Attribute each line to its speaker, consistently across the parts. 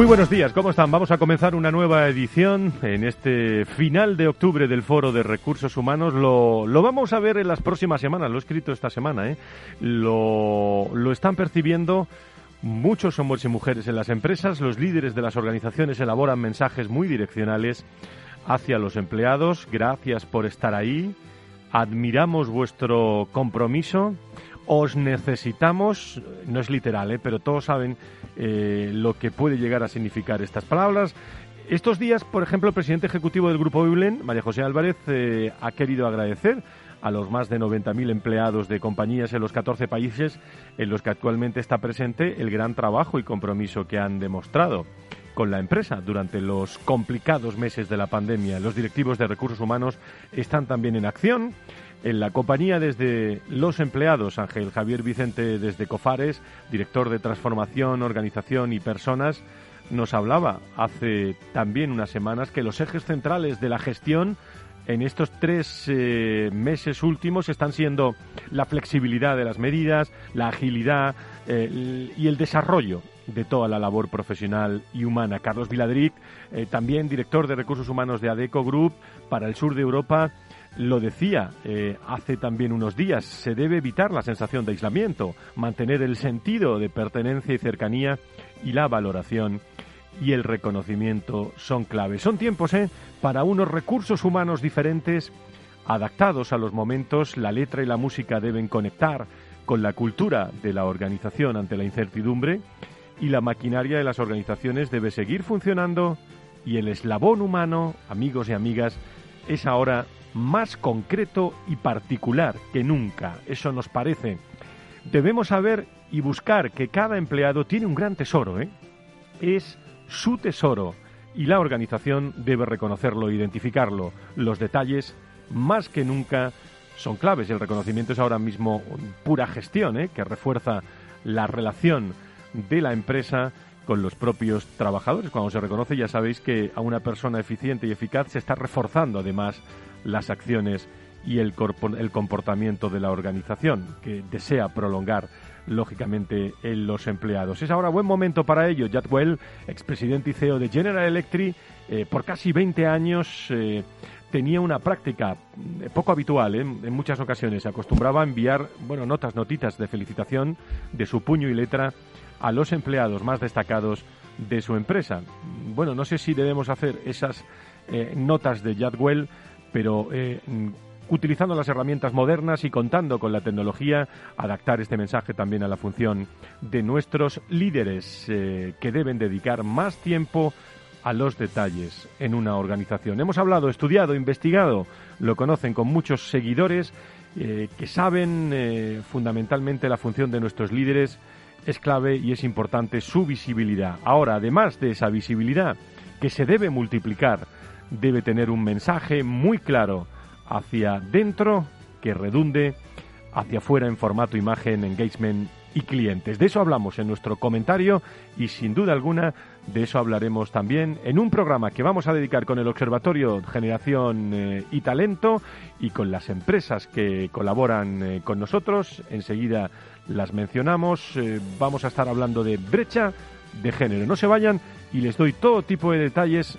Speaker 1: Muy buenos días, ¿cómo están? Vamos a comenzar una nueva edición en este final de octubre del Foro de Recursos Humanos. Lo, lo vamos a ver en las próximas semanas, lo he escrito esta semana, ¿eh? Lo, lo están percibiendo muchos hombres y mujeres en las empresas. Los líderes de las organizaciones elaboran mensajes muy direccionales hacia los empleados. Gracias por estar ahí. Admiramos vuestro compromiso. Os necesitamos, no es literal, ¿eh? pero todos saben eh, lo que puede llegar a significar estas palabras. Estos días, por ejemplo, el presidente ejecutivo del Grupo Biblen, María José Álvarez, eh, ha querido agradecer a los más de 90.000 empleados de compañías en los 14 países en los que actualmente está presente el gran trabajo y compromiso que han demostrado con la empresa durante los complicados meses de la pandemia. Los directivos de recursos humanos están también en acción en la compañía desde los empleados, Ángel Javier Vicente desde Cofares, director de transformación, organización y personas, nos hablaba hace también unas semanas que los ejes centrales de la gestión en estos tres eh, meses últimos están siendo la flexibilidad de las medidas, la agilidad eh, y el desarrollo de toda la labor profesional y humana. Carlos Viladric, eh, también director de recursos humanos de ADECO Group para el sur de Europa, lo decía eh, hace también unos días, se debe evitar la sensación de aislamiento, mantener el sentido de pertenencia y cercanía y la valoración y el reconocimiento son claves. Son tiempos ¿eh? para unos recursos humanos diferentes, adaptados a los momentos, la letra y la música deben conectar con la cultura de la organización ante la incertidumbre y la maquinaria de las organizaciones debe seguir funcionando y el eslabón humano, amigos y amigas, es ahora más concreto y particular que nunca. Eso nos parece. Debemos saber y buscar que cada empleado tiene un gran tesoro, ¿eh? Es su tesoro y la organización debe reconocerlo e identificarlo. Los detalles, más que nunca, son claves. El reconocimiento es ahora mismo pura gestión, ¿eh? que refuerza la relación de la empresa con los propios trabajadores. Cuando se reconoce ya sabéis que a una persona eficiente y eficaz se está reforzando además las acciones y el, el comportamiento de la organización, que desea prolongar lógicamente en los empleados. Es ahora buen momento para ello. Jadwell, expresidente y CEO de General Electric, eh, por casi 20 años eh, tenía una práctica eh, poco habitual en muchas ocasiones. Se acostumbraba a enviar bueno, notas, notitas de felicitación de su puño y letra a los empleados más destacados de su empresa. Bueno, no sé si debemos hacer esas notas de Jadwell pero eh, utilizando las herramientas modernas y contando con la tecnología, adaptar este mensaje también a la función de nuestros líderes eh, que deben dedicar más tiempo a los detalles en una organización. Hemos hablado, estudiado, investigado, lo conocen con muchos seguidores eh, que saben fundamentalmente la función de nuestros líderes. Es clave y es importante su visibilidad. Ahora, además de esa visibilidad, que se debe multiplicar, debe tener un mensaje muy claro hacia dentro que redunde hacia afuera en formato imagen, engagement y clientes. De eso hablamos en nuestro comentario y sin duda alguna de eso hablaremos también en un programa que vamos a dedicar con el Observatorio Generación eh, y Talento y con las empresas que colaboran eh, con nosotros. Enseguida las mencionamos. Eh, vamos a estar hablando de brecha de género. No se vayan y les doy todo tipo de detalles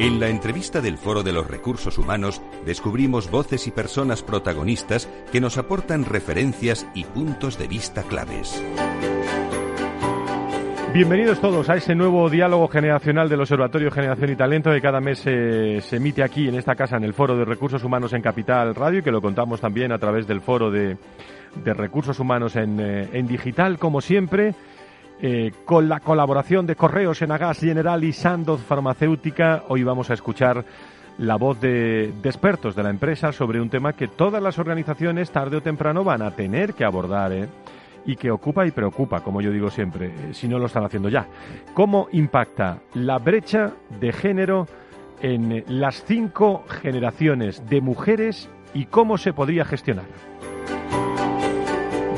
Speaker 2: En la entrevista del Foro de los Recursos Humanos descubrimos voces y personas protagonistas que nos aportan referencias y puntos de vista claves.
Speaker 1: Bienvenidos todos a ese nuevo diálogo generacional del Observatorio Generación y Talento que cada mes se emite aquí en esta casa en el Foro de Recursos Humanos en Capital Radio y que lo contamos también a través del Foro de, Recursos Humanos eh, en digital, como siempre. Eh, con la colaboración de Correos, Enagas, General y Sandoz Farmacéutica, hoy vamos a escuchar la voz de, expertos de la empresa sobre un tema que todas las organizaciones tarde o temprano van a tener que abordar ¿eh? y que ocupa y preocupa, como yo digo siempre, eh, si no lo están haciendo ya. ¿Cómo impacta la brecha de género en las cinco generaciones de mujeres y cómo se podría gestionar?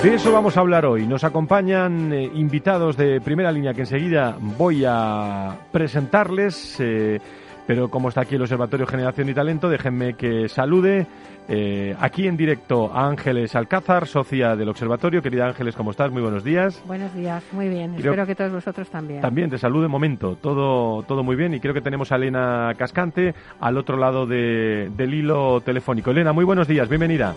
Speaker 1: De eso vamos a hablar hoy. Nos acompañan eh, invitados de primera línea que enseguida voy a presentarles. Eh, pero como está aquí el Observatorio Generación y Talento, déjenme que salude eh, aquí en directo a Ángeles Alcázar, socia del Observatorio. Querida Ángeles, ¿cómo estás? Muy buenos días.
Speaker 3: Buenos días, muy bien. Espero que todos vosotros también.
Speaker 1: También te saludo en momento. Todo, todo muy bien y creo que tenemos a Elena Cascante al otro lado del hilo telefónico. Elena, muy buenos días, bienvenida.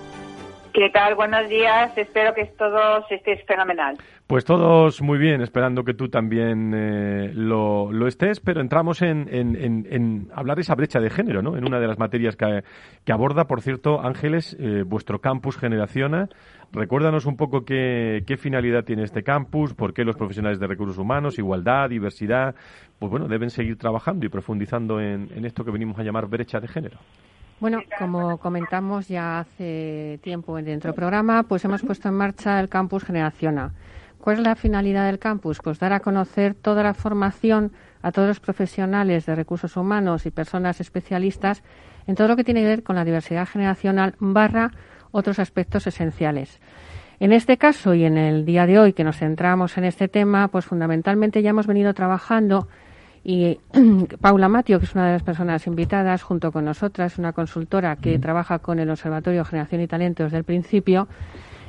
Speaker 4: ¿Qué tal? Buenos días. Espero que todos estéis fenomenal.
Speaker 1: Pues todos muy bien, esperando que tú también eh, lo, estés, pero entramos en, en, hablar de esa brecha de género, ¿no? En una de las materias que, aborda, por cierto, Ángeles, eh, vuestro campus Generaciona. Recuérdanos un poco qué, qué finalidad tiene este campus, por qué los profesionales de recursos humanos, igualdad, diversidad, pues bueno, deben seguir trabajando y profundizando en esto que venimos a llamar brecha de género.
Speaker 3: Bueno, como comentamos ya hace tiempo dentro del programa, pues hemos puesto en marcha el campus Generaciona. ¿Cuál es la finalidad del campus? Pues dar a conocer toda la formación a todos los profesionales de recursos humanos y personas especialistas en todo lo que tiene que ver con la diversidad generacional barra otros aspectos esenciales. En este caso y en el día de hoy que nos centramos en este tema, pues fundamentalmente ya hemos venido trabajando y Paula Matio, que es una de las personas invitadas, junto con nosotras, una consultora que trabaja con el Observatorio Generación y Talento desde el principio,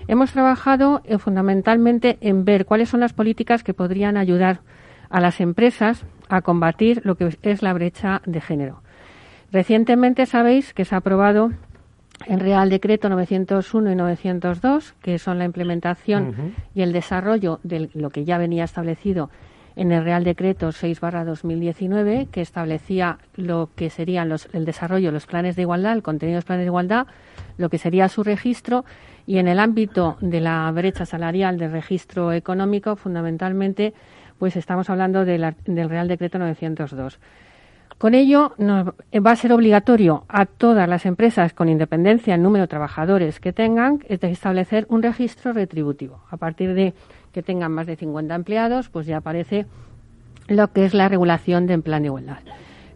Speaker 3: hemos trabajado eh, fundamentalmente en ver cuáles son las políticas que podrían ayudar a las empresas a combatir lo que es la brecha de género. Recientemente sabéis que se ha aprobado el Real Decreto 901 y 902, que son la implementación y el desarrollo de lo que ya venía establecido en el Real Decreto 6-2019, que establecía lo que serían los, el desarrollo de los planes de igualdad, el contenido de los planes de igualdad, lo que sería su registro, y en el ámbito de la brecha salarial del registro económico, fundamentalmente, pues estamos hablando del Real Decreto 902. Con ello, va a ser obligatorio a todas las empresas con independencia en número de trabajadores que tengan establecer un registro retributivo. A partir de que tengan más de 50 empleados, pues ya aparece lo que es la regulación de plan de igualdad.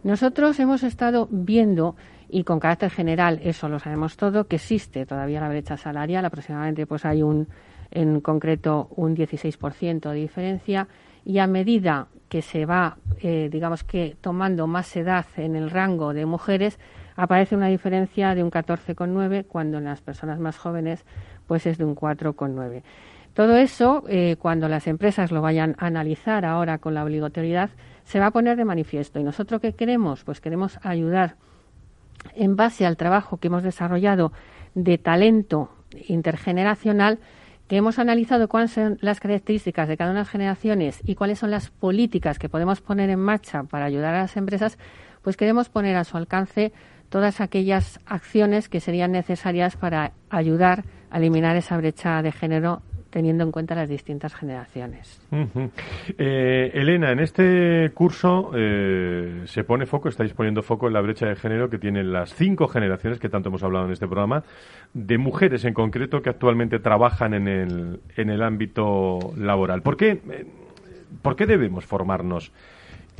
Speaker 3: Nosotros hemos estado viendo y con carácter general, eso lo sabemos todo, que existe todavía la brecha salarial, aproximadamente pues hay un en concreto un 16% de diferencia y a medida que se va, eh, digamos que tomando más edad en el rango de mujeres, aparece una diferencia de un 14,9 cuando en las personas más jóvenes pues es de un 4,9. Todo eso, eh, cuando las empresas lo vayan a analizar ahora con la obligatoriedad, se va a poner de manifiesto. ¿Y nosotros qué queremos? Pues queremos ayudar en base al trabajo que hemos desarrollado de talento intergeneracional, que hemos analizado cuáles son las características de cada una de las generaciones y cuáles son las políticas que podemos poner en marcha para ayudar a las empresas, pues queremos poner a su alcance todas aquellas acciones que serían necesarias para ayudar a eliminar esa brecha de género teniendo en cuenta las distintas generaciones.
Speaker 1: Eh, Elena, en este curso eh, se pone foco, estáis poniendo foco en la brecha de género que tienen las cinco generaciones que tanto hemos hablado en este programa, de mujeres en concreto que actualmente trabajan en el, en el ámbito laboral. ¿Por qué, eh, ¿por qué debemos formarnos?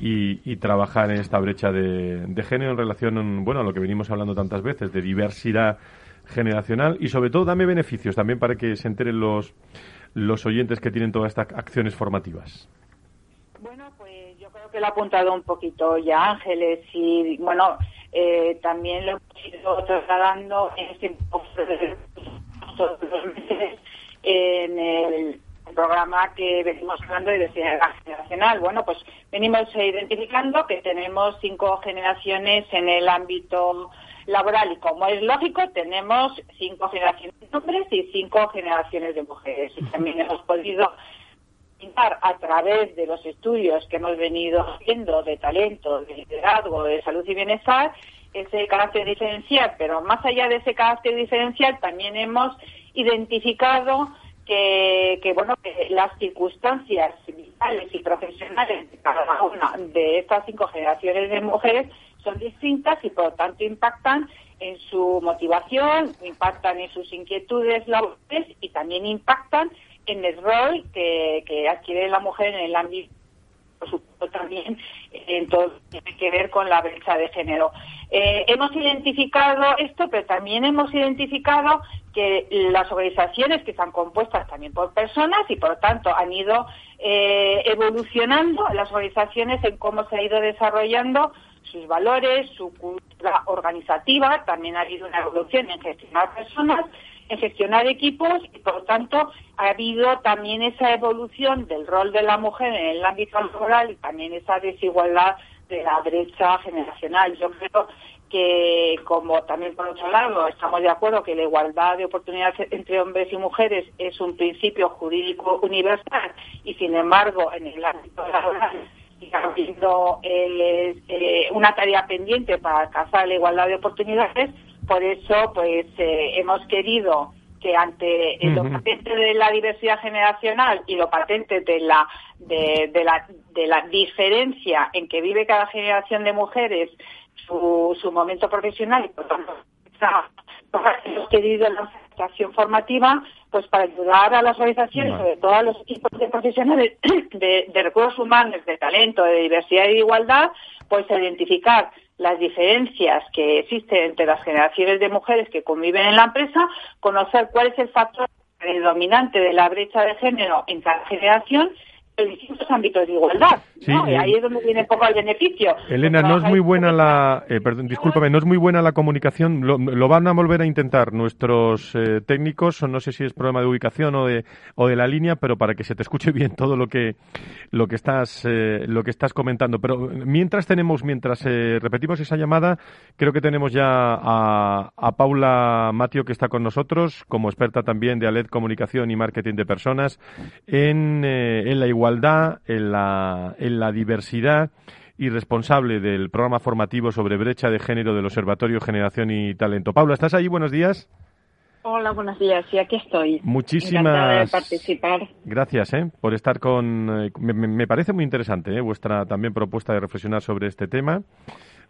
Speaker 1: Y, trabajar en esta brecha de, género en relación bueno, a lo que venimos hablando tantas veces, de diversidad generacional y sobre todo dame beneficios también para que se enteren los, los oyentes que tienen todas estas acciones formativas.
Speaker 5: Bueno, pues yo creo que lo ha apuntado un poquito ya Ángeles y bueno, eh, también lo hemos ido trasladando en este en el programa que venimos hablando de diversidad generacional. Bueno, pues venimos identificando que tenemos cinco generaciones en el ámbito laboral. Y como es lógico tenemos cinco generaciones de hombres y cinco generaciones de mujeres. Y también hemos podido pintar a través de los estudios que hemos venido haciendo de talento, de liderazgo, de salud y bienestar ese carácter diferencial, pero más allá de ese carácter diferencial también hemos identificado que, que, bueno que las circunstancias vitales y profesionales de cada una de estas cinco generaciones de mujeres son distintas y por lo tanto impactan en su motivación, impactan en sus inquietudes laborales y también impactan en el rol que, adquiere la mujer en el ámbito por supuesto también en todo tiene que ver con la brecha de género. Eh, hemos identificado esto, pero también hemos identificado que las organizaciones que están compuestas también por personas y por lo tanto han ido eh, evolucionando las organizaciones en cómo se ha ido desarrollando sus valores, su cultura organizativa, también ha habido una evolución en gestionar personas, en gestionar equipos y por tanto ha habido también esa evolución del rol de la mujer en el ámbito laboral y también esa desigualdad de la brecha generacional. Yo creo que, como también por otro lado estamos de acuerdo que la igualdad de oportunidades entre hombres y mujeres es un principio jurídico universal y, sin embargo, en el ámbito laboral habiendo eh, eh, una tarea pendiente para alcanzar la igualdad de oportunidades. Por eso, pues, eh, hemos querido que ante lo patente de la diversidad generacional y lo patente de la de, la de la diferencia en que vive cada generación de mujeres su, su momento profesional y por tanto hemos querido lanzar acción formativa pues para ayudar a las organizaciones, sobre todo a los equipos de profesionales de, recursos humanos, de talento, de diversidad y de igualdad, pues a identificar las diferencias que existen entre las generaciones de mujeres que conviven en la empresa, conocer cuál es el factor predominante de la brecha de género en cada generación en distintos ámbitos de igualdad. ¿no? ahí es donde viene un poco el beneficio.
Speaker 1: Elena, no es muy buena la, eh, perdón, discúlpame, no es muy buena la comunicación. Lo, van a volver a intentar nuestros eh, técnicos, no sé si es problema de ubicación o de, o de la línea, pero para que se te escuche bien todo lo que, lo que estás, eh, lo que estás comentando. Pero mientras tenemos, mientras repetimos esa llamada, creo que tenemos ya a, a Paula Matio que está con nosotros, como experta también de ALED Comunicación y Marketing de Personas en, en la igualdad en la, en la diversidad y responsable del programa formativo sobre brecha de género del Observatorio Generación y Talento. Paula, ¿estás ahí? Buenos días.
Speaker 6: Hola, buenos días. Sí, aquí estoy.
Speaker 1: Muchísimas
Speaker 6: participar.
Speaker 1: gracias ¿eh? por estar con. Eh, me, parece muy interesante ¿eh? vuestra también propuesta de reflexionar sobre este tema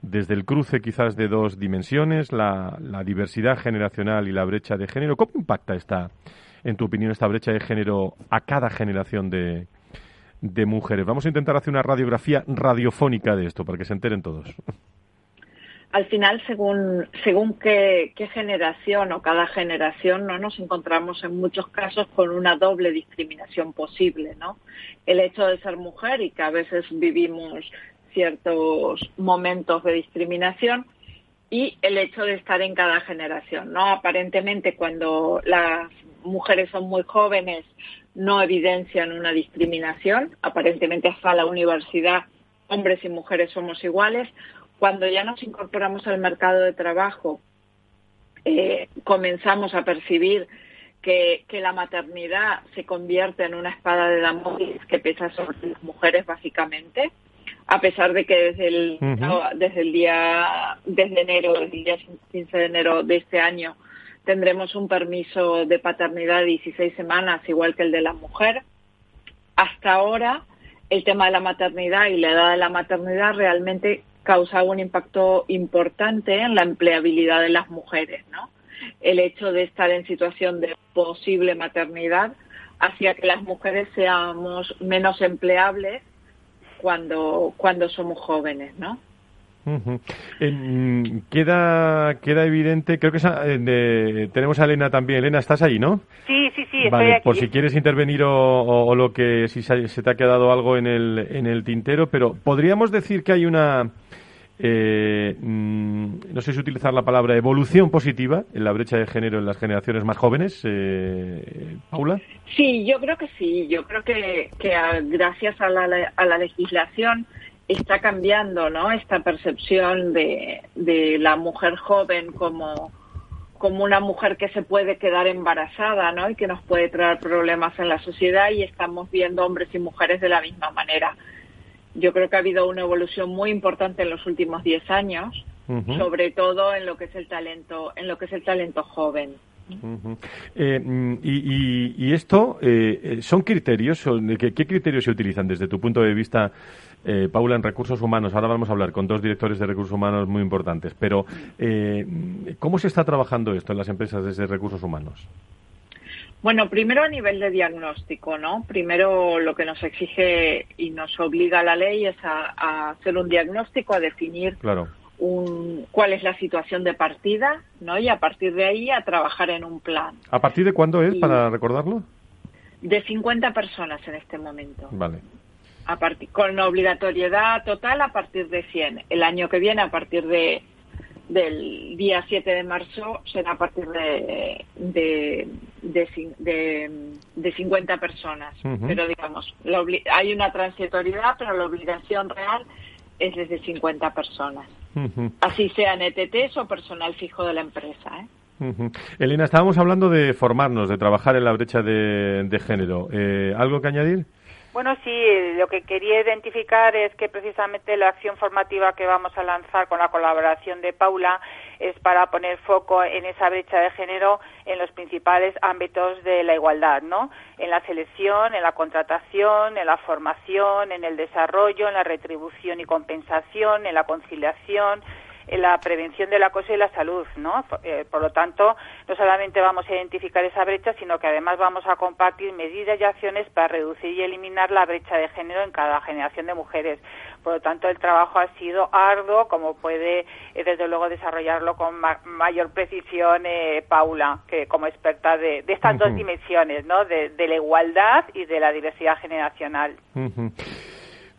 Speaker 1: desde el cruce quizás de dos dimensiones, la, la diversidad generacional y la brecha de género. ¿Cómo impacta esta, en tu opinión, esta brecha de género a cada generación de, de mujeres. Vamos a intentar hacer una radiografía radiofónica de esto para que se enteren todos.
Speaker 6: Al final, según, según qué, generación o cada generación, no nos encontramos en muchos casos con una doble discriminación posible, ¿no? El hecho de ser mujer y que a veces vivimos ciertos momentos de discriminación y el hecho de estar en cada generación, ¿no? Aparentemente, cuando las mujeres son muy jóvenes, no evidencian una discriminación. Aparentemente hasta la universidad hombres y mujeres somos iguales. Cuando ya nos incorporamos al mercado de trabajo, eh, comenzamos a percibir que, la maternidad se convierte en una espada de Damocles que pesa sobre las mujeres básicamente, a pesar de que desde el, desde el día, desde enero, desde el día 15 de enero de este año, tendremos un permiso de paternidad de 16 semanas, igual que el de la mujer. Hasta ahora, el tema de la maternidad y la edad de la maternidad realmente causaba un impacto importante en la empleabilidad de las mujeres, ¿no? El hecho de estar en situación de posible maternidad hacía que las mujeres seamos menos empleables cuando, cuando somos jóvenes, ¿no?
Speaker 1: Queda, queda evidente, creo que eh, tenemos a Elena también. Elena, ¿estás ahí, no?
Speaker 5: Sí, sí, sí,
Speaker 1: vale, Por si quieres intervenir o, lo que, si se, te ha quedado algo en el, en el tintero, pero podríamos decir que hay una, eh, mm, no sé si utilizar la palabra evolución positiva en la brecha de género en las generaciones más jóvenes, eh, Paula.
Speaker 6: Sí, yo creo que sí. Yo creo que, que gracias a la, a la legislación está cambiando, ¿no? Esta percepción de, de la mujer joven como, como una mujer que se puede quedar embarazada, ¿no? Y que nos puede traer problemas en la sociedad y estamos viendo hombres y mujeres de la misma manera. Yo creo que ha habido una evolución muy importante en los últimos 10 años, sobre todo en lo que es el talento, en lo que es el talento joven.
Speaker 1: Eh, mm, y, esto eh, eh, son criterios, ¿qué, criterios se utilizan desde tu punto de vista, Paula, en recursos humanos? Ahora vamos a hablar con dos directores de recursos humanos muy importantes, pero ¿cómo se está trabajando esto en las empresas desde recursos humanos?
Speaker 6: Bueno, primero a nivel de diagnóstico, ¿no? Primero lo que nos exige y nos obliga la ley es a, hacer un diagnóstico, a definir
Speaker 1: claro
Speaker 6: cuál es la situación de partida, ¿no? Y a partir de ahí a trabajar en un plan.
Speaker 1: ¿A partir de cuándo es, para recordarlo?
Speaker 6: De 50 personas en este momento.
Speaker 1: Vale.
Speaker 6: A partir, con obligatoriedad total a partir de 100. El año que viene, a partir de del día 7 de marzo, será a partir de, de, de, 50 personas. Pero digamos, hay una transitoriedad, pero la obligación real es desde 50 personas así sean ETTs o personal fijo de la empresa. ¿eh?
Speaker 1: Elena, estábamos hablando de formarnos, de trabajar en la brecha de, género. Eh, ¿Algo que añadir?
Speaker 5: Bueno, sí, lo que quería identificar es que precisamente la acción formativa que vamos a lanzar con la colaboración de Paula es para poner foco en esa brecha de género en los principales ámbitos de la igualdad, ¿no? En la selección, en la contratación, en la formación, en el desarrollo, en la retribución y compensación, en la conciliación, en la prevención del acoso y la salud, ¿no? Eh, por lo tanto, no solamente vamos a identificar esa brecha, sino que además vamos a compartir medidas y acciones para reducir y eliminar la brecha de género en cada generación de mujeres. Por lo tanto, el trabajo ha sido arduo, como puede, eh, desde luego, desarrollarlo con mayor precisión eh, Paula, que como experta de, estas dos dimensiones, ¿no? De, la igualdad y de la diversidad generacional.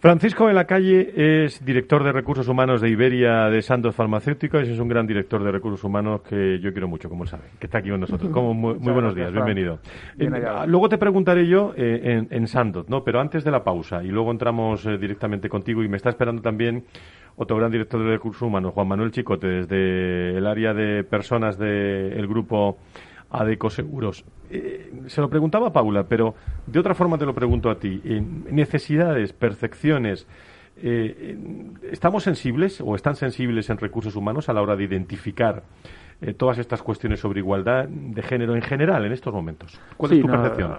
Speaker 1: Francisco en la calle es director de recursos humanos de Iberia de Santos Farmacéuticos y es un gran director de recursos humanos que yo quiero mucho, como sabe, que está aquí con nosotros. Como muy, buenos días, bienvenido. Eh, luego te preguntaré yo eh, en, Santos, ¿no? Pero antes de la pausa y luego entramos eh, directamente contigo y me está esperando también otro gran director de recursos humanos, Juan Manuel Chicote, desde el área de personas del grupo Adeco Seguros. Eh, se lo preguntaba a Paula, pero de otra forma te lo pregunto a ti. necesidades, percepciones, eh, ¿estamos sensibles o están sensibles en recursos humanos a la hora de identificar eh, todas estas cuestiones sobre igualdad de género en general en estos momentos? ¿Cuál es tu percepción?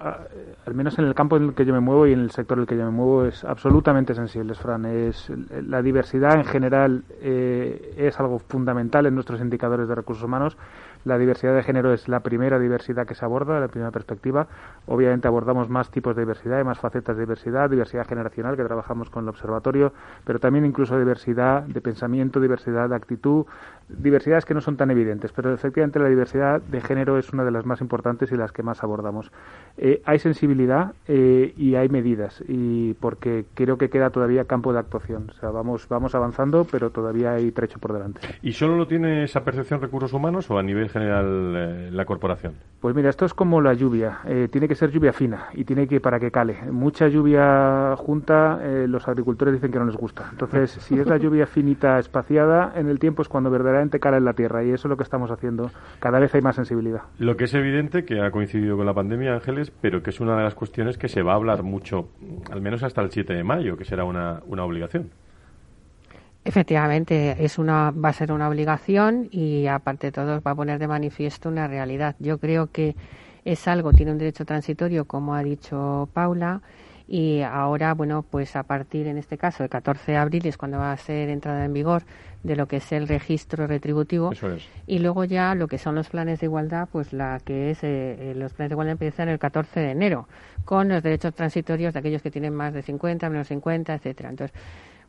Speaker 7: al menos en el campo en el que yo me muevo y en el sector en el que yo me muevo es absolutamente sensible, Fran. Es, la diversidad en general es algo fundamental en nuestros indicadores de recursos humanos la diversidad de género es la primera diversidad que se aborda, la primera perspectiva. Obviamente abordamos más tipos de diversidad y más facetas de diversidad, diversidad generacional que trabajamos con el observatorio, pero también incluso diversidad de pensamiento, diversidad de actitud, diversidades que no son tan evidentes, pero efectivamente la diversidad de género es una de las más importantes y las que más abordamos. Eh, hay sensibilidad eh, y hay medidas, y porque creo que queda todavía campo de actuación. O sea, vamos, vamos avanzando, pero todavía hay trecho por delante.
Speaker 1: ¿Y solo lo tiene esa percepción recursos humanos o a nivel general eh, la corporación?
Speaker 7: Pues mira, esto es como la lluvia. tiene que ser lluvia fina y tiene que para que cale. Mucha lluvia junta, los agricultores dicen que no les gusta. Entonces, si es la lluvia finita espaciada en el tiempo es cuando verdaderamente cara en la tierra y eso es lo que estamos haciendo. Cada vez hay más sensibilidad.
Speaker 1: Lo que es evidente que ha coincidido con la pandemia, Ángeles, pero que es una de las cuestiones que se va a hablar mucho, al menos hasta el 7 de mayo, que será una, una obligación.
Speaker 3: Efectivamente, es una, va a ser una obligación y aparte de todo va a poner de manifiesto una realidad. Yo creo que es algo, tiene un derecho transitorio, como ha dicho Paula, y ahora, bueno, pues a partir, en este caso, el 14 de abril es cuando va a ser entrada en vigor de lo que es el registro retributivo. Y luego ya lo que son los planes de igualdad, pues la que es, eh, eh, los planes de igualdad empiezan el 14 de enero, con los derechos transitorios de aquellos que tienen más de 50, menos 50, etcétera. Entonces,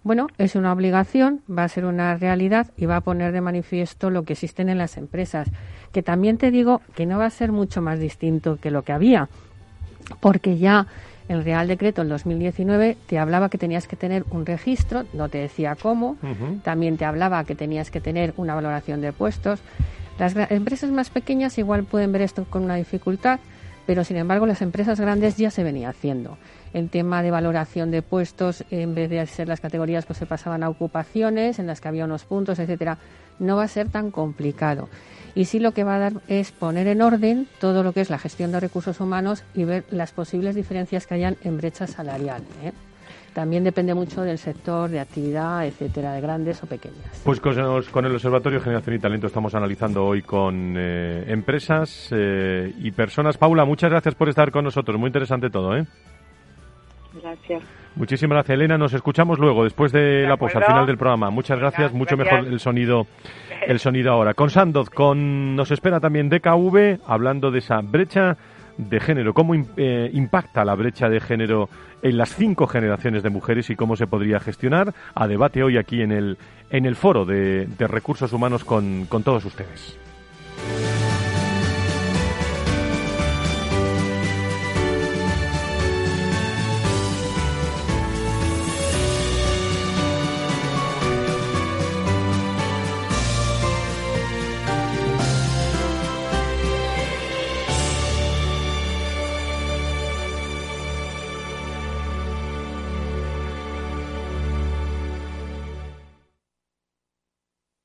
Speaker 3: bueno, es una obligación, va a ser una realidad y va a poner de manifiesto lo que existen en las empresas, que también te digo que no va a ser mucho más distinto que lo que había, porque ya el Real Decreto en 2019 te hablaba que tenías que tener un registro, no te decía cómo, también te hablaba que tenías que tener una valoración de puestos. Las empresas más pequeñas igual pueden ver esto con una dificultad, pero sin embargo las empresas grandes ya se venía haciendo. El tema de valoración de puestos, en vez de ser las categorías, pues se pasaban a ocupaciones en las que había unos puntos, etcétera. No va a ser tan complicado y sí lo que va a dar es poner en orden todo lo que es la gestión de recursos humanos y ver las posibles diferencias que hayan en brecha salarial. ¿eh? También depende mucho del sector, de actividad, etcétera, de grandes o pequeñas.
Speaker 1: Pues con, el Observatorio Generación y Talento estamos analizando hoy con eh, empresas eh, y personas. Paula, muchas gracias por estar con nosotros. Muy interesante todo, ¿eh?
Speaker 6: Gracias.
Speaker 1: Muchísimas gracias, Elena. Nos escuchamos luego, después de, la pausa, al final del programa. Muchas gracias. Mucho mejor el sonido, el sonido ahora. Con Sandoz, con nos espera también DKV, hablando de esa brecha de género. ¿Cómo eh, impacta la brecha de género en las cinco generaciones de mujeres y cómo se podría gestionar? A debate hoy aquí en el, en el foro de, de recursos humanos con, con todos ustedes.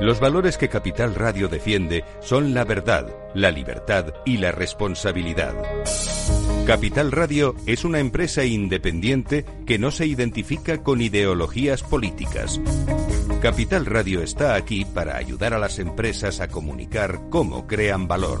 Speaker 2: Los valores que Capital Radio defiende son la verdad, la libertad y la responsabilidad. Capital Radio es una empresa independiente que no se identifica con ideologías políticas. Capital Radio está aquí para ayudar a las empresas a comunicar cómo crean valor.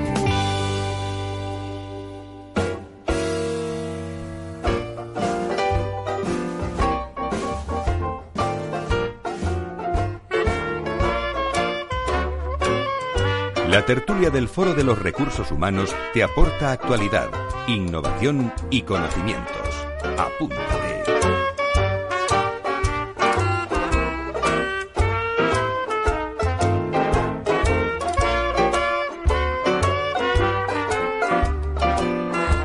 Speaker 2: La tertulia del Foro de los Recursos Humanos te aporta actualidad, innovación y conocimientos. Apúntate.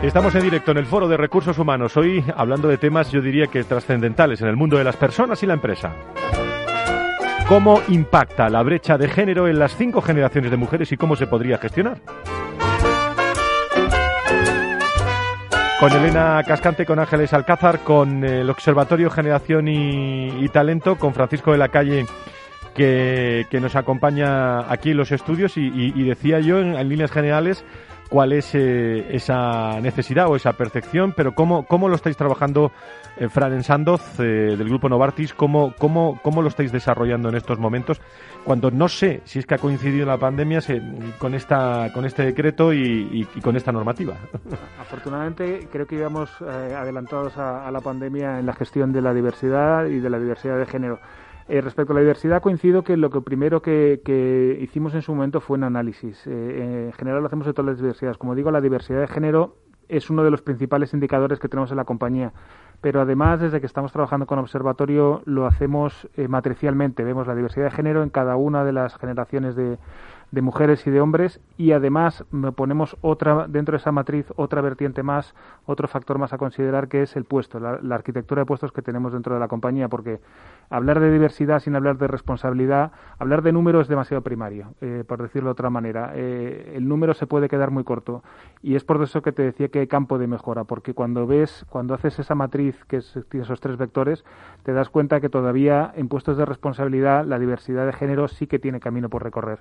Speaker 1: Estamos en directo en el Foro de Recursos Humanos, hoy hablando de temas yo diría que trascendentales en el mundo de las personas y la empresa. ¿Cómo impacta la brecha de género en las cinco generaciones de mujeres y cómo se podría gestionar? Con Elena Cascante, con Ángeles Alcázar, con el Observatorio Generación y, Talento, con Francisco de la Calle, que, nos acompaña aquí en los estudios y, decía yo en líneas generales cuál es eh, esa necesidad o esa percepción, pero cómo, cómo lo estáis trabajando, eh, Fran en Sandoz, eh, del grupo Novartis, cómo, cómo, cómo lo estáis desarrollando en estos momentos, cuando no sé si es que ha coincidido la pandemia con, esta, con este decreto y, con esta normativa.
Speaker 7: Afortunadamente, creo que íbamos adelantados a la pandemia en la gestión de la diversidad y de la diversidad de género. Eh, respecto a la diversidad, coincido que lo que primero que, hicimos en su momento fue un análisis. Eh, en general lo hacemos de todas las diversidades. Como digo, la diversidad de género es uno de los principales indicadores que tenemos en la compañía. Pero además, desde que estamos trabajando con Observatorio, lo hacemos eh, matricialmente. Vemos la diversidad de género en cada una de las generaciones de, de mujeres y de hombres y además ponemos otra dentro de esa matriz otra vertiente más otro factor más a considerar que es el puesto la, arquitectura de puestos que tenemos dentro de la compañía porque hablar de diversidad sin hablar de responsabilidad hablar de número es demasiado primario eh, por decirlo de otra manera. Eh, el número se puede quedar muy corto y es por eso que te decía que hay campo de mejora porque cuando ves cuando haces esa matriz que tiene esos tres vectores te das cuenta que todavía en puestos de responsabilidad la diversidad de género sí que tiene camino por recorrer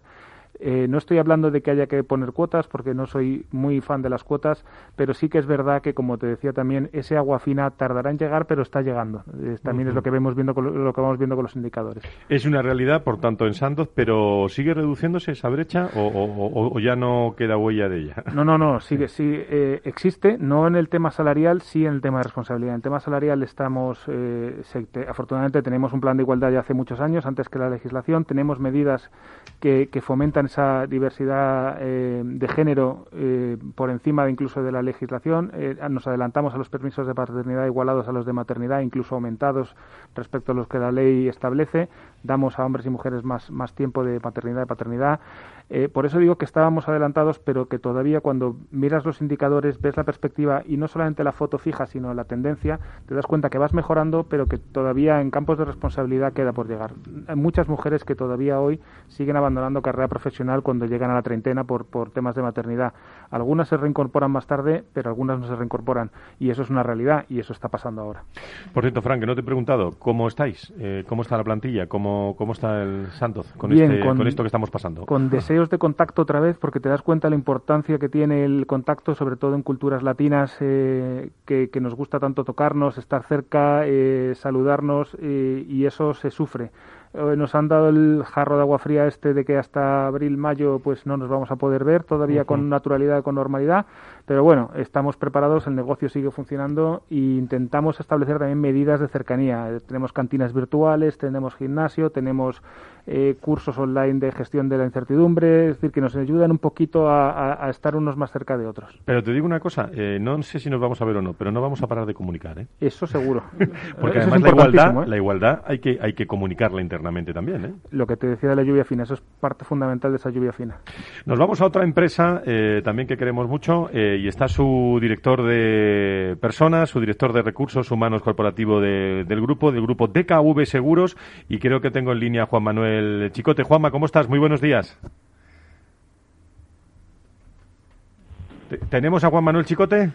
Speaker 7: eh, no estoy hablando de que haya que poner cuotas, porque no soy muy fan de las cuotas, pero sí que es verdad que, como te decía también, ese agua fina tardará en llegar, pero está llegando. también es lo que vemos viendo lo que vamos viendo con los indicadores.
Speaker 1: Es una realidad, por tanto, en Santos, pero ¿sigue reduciéndose esa brecha o, ya no queda huella de ella?
Speaker 7: No, no, no, sigue, sí, eh, existe, no en el tema salarial, sí en el tema de responsabilidad. En el tema salarial estamos, eh, afortunadamente tenemos un plan de igualdad ya hace muchos años, antes que la legislación, tenemos medidas que fomentan esa diversidad eh, de género eh, por encima incluso de la legislación. Eh, nos adelantamos a los permisos de paternidad igualados a los de maternidad, incluso aumentados respecto a los que la ley establece. Damos a hombres y mujeres más, más tiempo de maternidad y paternidad. Eh, por eso digo que estábamos adelantados, pero que todavía cuando miras los indicadores, ves la perspectiva y no solamente la foto fija, sino la tendencia, te das cuenta que vas mejorando, pero que todavía en campos de responsabilidad queda por llegar. Hay muchas mujeres que todavía hoy siguen abandonando carrera profesional cuando llegan a la treintena por, por temas de maternidad. Algunas se reincorporan más tarde, pero algunas no se reincorporan. Y eso es una realidad y eso está pasando ahora.
Speaker 1: Por cierto, Frank, que no te he preguntado, ¿cómo estáis? Eh, ¿Cómo está la plantilla? ¿Cómo, cómo está el Santos con, este, con, esto que estamos pasando?
Speaker 7: Con deseos de contacto otra vez, porque te das cuenta la importancia que tiene el contacto, sobre todo en culturas latinas, eh, que, nos gusta tanto tocarnos, estar cerca, eh, saludarnos, y eso se sufre. Eh, nos han dado el jarro de agua fría este de que hasta abril, mayo, pues no nos vamos a poder ver todavía con naturalidad, con normalidad. Pero bueno, estamos preparados, el negocio sigue funcionando e intentamos establecer también medidas de cercanía. Eh, tenemos cantinas virtuales, tenemos gimnasio, tenemos eh, cursos online de gestión de la incertidumbre, es decir, que nos ayudan un poquito a, estar unos más cerca de otros.
Speaker 1: Pero te digo una cosa, eh, no sé si nos vamos a ver o no, pero no vamos a parar de comunicar. ¿eh?
Speaker 7: Eso seguro.
Speaker 1: Porque además la igualdad, la igualdad hay que, hay que comunicarla internamente también. ¿eh?
Speaker 7: Lo que te decía de la lluvia fina, eso es parte fundamental de esa lluvia fina.
Speaker 1: Nos vamos a otra empresa también que queremos mucho y está su director de personas, su director de recursos humanos corporativo del grupo, del grupo DKV Seguros y creo que tengo en línea a Juan Manuel el Chicote. Juanma, ¿cómo estás? Muy buenos días. ¿Tenemos a Juan Manuel Chicote?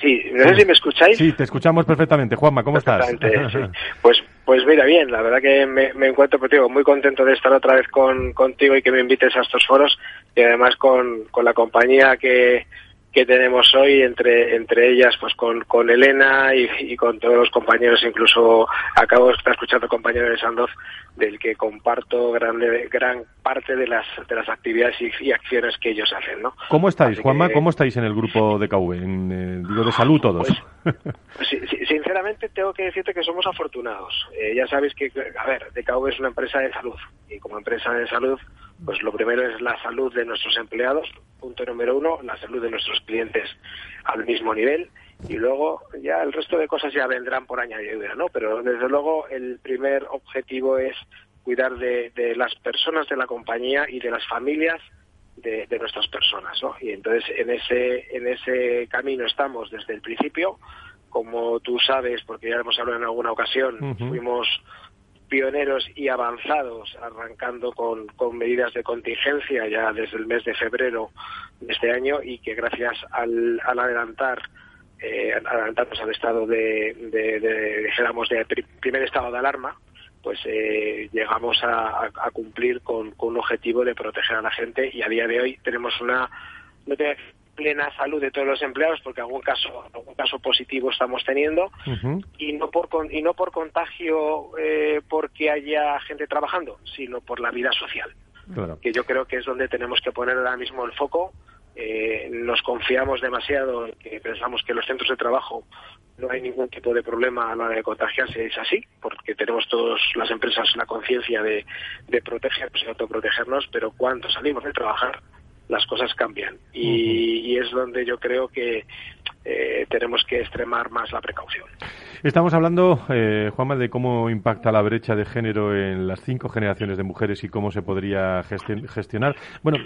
Speaker 8: Sí, no sé si me escucháis.
Speaker 1: Sí, te escuchamos perfectamente. Juanma, ¿cómo estás?
Speaker 8: Pues, pues mira, bien, la verdad que me, encuentro contigo muy contento de estar otra vez con, contigo y que me invites a estos foros y además con, con la compañía que, que tenemos hoy entre entre ellas pues con, con Elena y, con todos los compañeros incluso acabo de estar escuchando compañero de Sandoz del que comparto gran gran parte de las de las actividades y, acciones que ellos hacen ¿no?
Speaker 1: ¿Cómo estáis Juanma? ¿Cómo estáis en el grupo de KV? En, eh, digo de salud todos
Speaker 8: pues, pues sinceramente tengo que decirte que somos afortunados eh, ya sabéis que a ver DKV es una empresa de salud y como empresa de salud pues lo primero es la salud de nuestros empleados, punto número uno, la salud de nuestros clientes al mismo nivel y luego ya el resto de cosas ya vendrán por añadidura, ¿no? Pero desde luego el primer objetivo es cuidar de, las personas de la compañía y de las familias de, nuestras personas, ¿no? Y entonces en ese en ese camino estamos desde el principio, como tú sabes, porque ya hemos hablado en alguna ocasión, fuimos pioneros y avanzados, arrancando con, con, medidas de contingencia ya desde el mes de febrero de este año y que gracias al, al adelantar eh, adelantarnos al estado de, de, de, dijéramos, de primer estado de alarma, pues eh, llegamos a, a, cumplir con, con, un objetivo de proteger a la gente y a día de hoy tenemos una, no te plena salud de todos los empleados porque algún caso algún caso positivo estamos teniendo y no por y no por contagio eh, porque haya gente trabajando sino por la vida social. Que yo creo que es donde tenemos que poner ahora mismo el foco. Eh, nos confiamos demasiado que pensamos que en los centros de trabajo no hay ningún tipo de problema a la hora de contagiarse es así porque tenemos todas las empresas la conciencia de, de protegernos y autoprotegernos pero cuando salimos de trabajar las cosas cambian. Y, es donde yo creo que eh, tenemos que extremar más la precaución.
Speaker 1: Estamos hablando, eh, Juanma, de cómo impacta la brecha de género en las cinco generaciones de mujeres y cómo se podría gestionar. Bueno,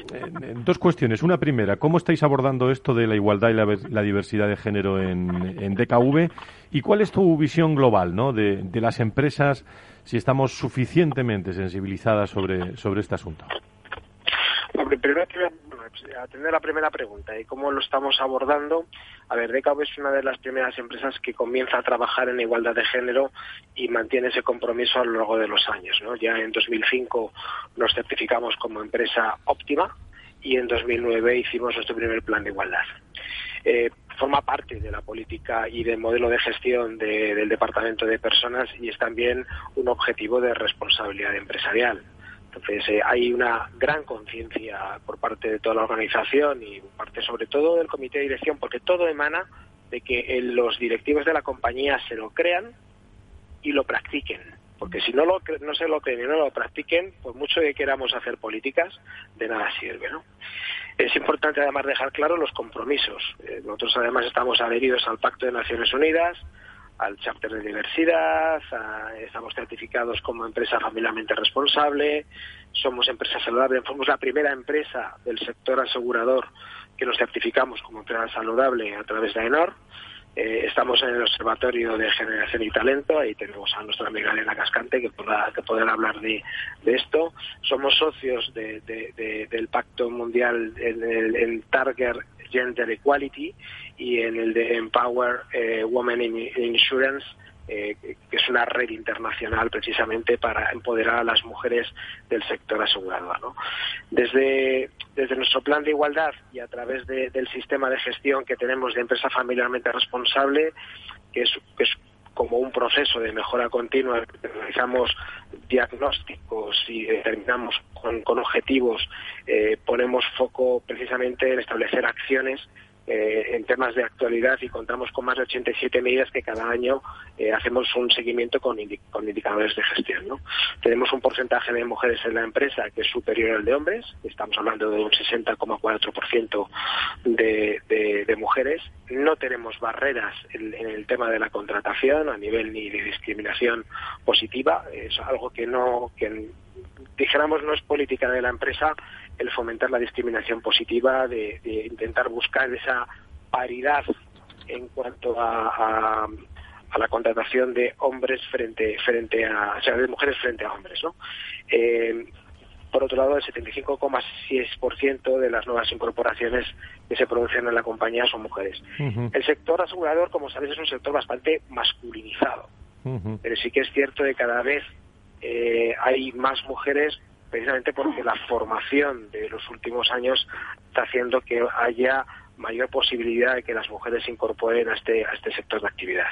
Speaker 1: dos cuestiones. Una primera, ¿cómo estáis abordando esto de la igualdad y la, diversidad de género en, DKV? ¿Y cuál es tu visión global ¿no? de, de las empresas, si estamos suficientemente sensibilizadas sobre, sobre este asunto?
Speaker 8: primero atender la primera pregunta y cómo lo estamos abordando. A ver, es una de las primeras empresas que comienza a trabajar en igualdad de género y mantiene ese compromiso a lo largo de los años. Ya en 2005 nos certificamos como empresa óptima y en 2009 hicimos nuestro primer plan de igualdad. Eh, forma parte de la política y del modelo de gestión del Departamento de Personas y es también un objetivo de responsabilidad empresarial. Entonces eh, hay una gran conciencia por parte de toda la organización y por parte sobre todo del comité de dirección, porque todo emana de que los directivos de la compañía se lo crean y lo practiquen. Porque si no, lo, no se lo creen y no lo practiquen, por mucho que queramos hacer políticas, de nada sirve. ¿no? Es importante además dejar claro los compromisos. Eh, nosotros además estamos adheridos al Pacto de Naciones Unidas, al chapter de diversidad, estamos certificados como empresa familiarmente responsable, somos empresa saludable, somos la primera empresa del sector asegurador que nos certificamos como empresa saludable a través de ENOR. Eh, estamos en el Observatorio de Generación y Talento, ahí tenemos a nuestra amiga Elena Cascante que podrá, que poder hablar de, esto. Somos socios del Pacto Mundial en, el, Target Gender Equality y en el de Empower eh, Women in Insurance, eh, que es una red internacional precisamente para empoderar a las mujeres del sector asegurador. ¿no? Desde, desde nuestro plan de igualdad y a través del sistema de gestión que tenemos de empresa familiarmente responsable, que es, como un proceso de mejora continua, realizamos diagnósticos y determinamos con, objetivos, eh, ponemos foco precisamente en establecer acciones eh, en temas de actualidad y contamos con más de 87 medidas que cada año eh, hacemos un seguimiento con, indicadores de gestión. ¿no? Tenemos un porcentaje de mujeres en la empresa que es superior al de hombres, estamos hablando de un 60,4% de, de, de mujeres. No tenemos barreras en, el tema de la contratación a nivel ni de discriminación positiva, es algo que no, que dijéramos no es política de la empresa, el fomentar la discriminación positiva, de, intentar buscar esa paridad en cuanto a, a, la contratación de hombres frente frente a, o sea, de mujeres frente a hombres, ¿no? Eh, por otro lado, el 75,6% de las nuevas incorporaciones que se producen en la compañía son mujeres. El sector asegurador, como sabéis, es un sector bastante masculinizado, pero sí que es cierto que cada vez eh, hay más mujeres precisamente porque la formación de los últimos años está haciendo que haya mayor posibilidad de que las mujeres se incorporen a este, a este sector de actividad.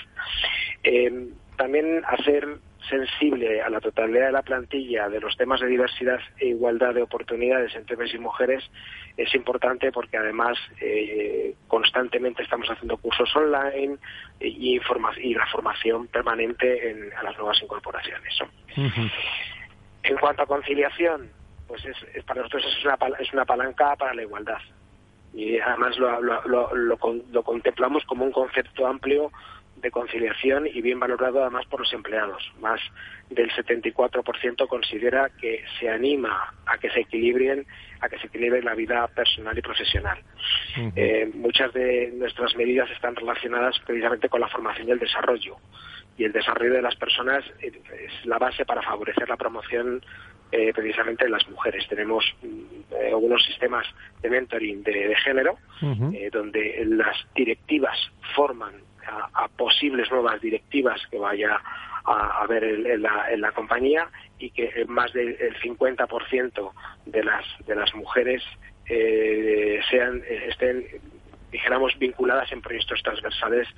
Speaker 8: Eh, también hacer sensible a la totalidad de la plantilla de los temas de diversidad e igualdad de oportunidades entre hombres y mujeres es importante porque además eh, constantemente estamos haciendo cursos online y, y la formación permanente en, a las nuevas incorporaciones. En cuanto a conciliación, pues es, para nosotros es una, es una palanca para la igualdad. Y además lo, lo, lo, contemplamos como un concepto amplio de conciliación y bien valorado además por los empleados. Más del 74% considera que se anima a que se equilibren, a que se equilibre la vida personal y profesional. Eh, muchas de nuestras medidas están relacionadas precisamente con la formación y el desarrollo y el desarrollo de las personas es la base para favorecer la promoción eh, precisamente de las mujeres. Tenemos mm, algunos sistemas de mentoring de, género, eh, donde las directivas forman a, posibles nuevas directivas que vaya a haber en, la, en la compañía y que más del 50% de las, de las mujeres eh, sean, estén dijéramos, vinculadas en proyectos transversales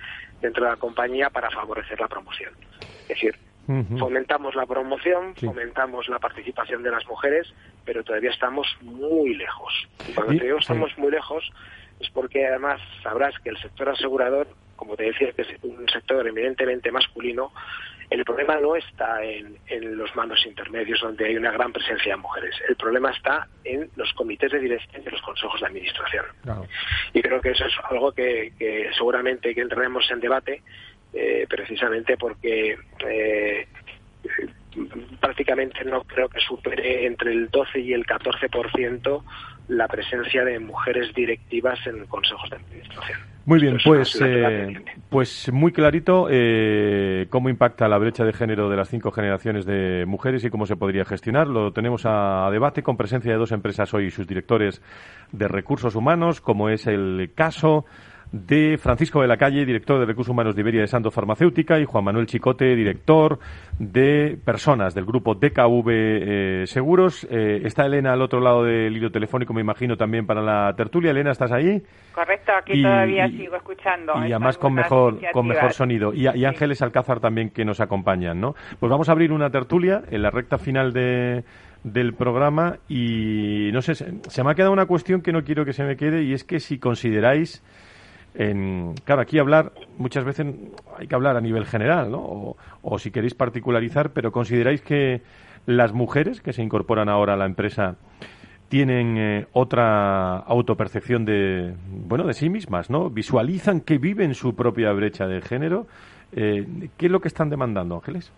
Speaker 8: dentro de la compañía para favorecer la promoción. Es decir, fomentamos la promoción, fomentamos la participación de las mujeres, pero todavía estamos muy lejos. Y cuando te digo estamos muy lejos, es porque además sabrás que el sector asegurador, como te decía, que es un sector eminentemente masculino, el problema no está en, los manos intermedios donde hay una gran presencia de mujeres. El problema está en los comités de dirección y los consejos de administración. Y creo que eso es algo que, seguramente que entraremos en debate eh, precisamente porque eh, prácticamente no creo que supere entre el 12 y el 14% la presencia de mujeres directivas en consejos de administración.
Speaker 1: Muy bien, pues, eh, pues muy clarito eh, cómo impacta la brecha de género de las cinco generaciones de mujeres y cómo se podría gestionar. Lo tenemos a, debate con presencia de dos empresas hoy y sus directores de recursos humanos, como es el caso de Francisco de la Calle, director de Recursos Humanos de Iberia de Santo Farmacéutica, y Juan Manuel Chicote, director de Personas del grupo DKV eh, Seguros. Eh, está Elena al otro lado del hilo telefónico, me imagino, también para la tertulia. Elena, ¿estás ahí?
Speaker 5: Correcto, aquí todavía sigo escuchando.
Speaker 1: Y además con mejor, con mejor sonido. Y, Ángeles Alcázar también que nos acompañan, ¿no? Pues vamos a abrir una tertulia en la recta final de del programa y no sé, se me ha quedado una cuestión que no quiero que se me quede y es que si consideráis en, claro, aquí hablar, muchas veces hay que hablar a nivel general, ¿no? O, si queréis particularizar, pero consideráis que las mujeres que se incorporan ahora a la empresa tienen eh, otra autopercepción de, bueno, de sí mismas, ¿no? Visualizan que viven su propia brecha de género. Eh, ¿Qué es lo que están demandando, Ángeles?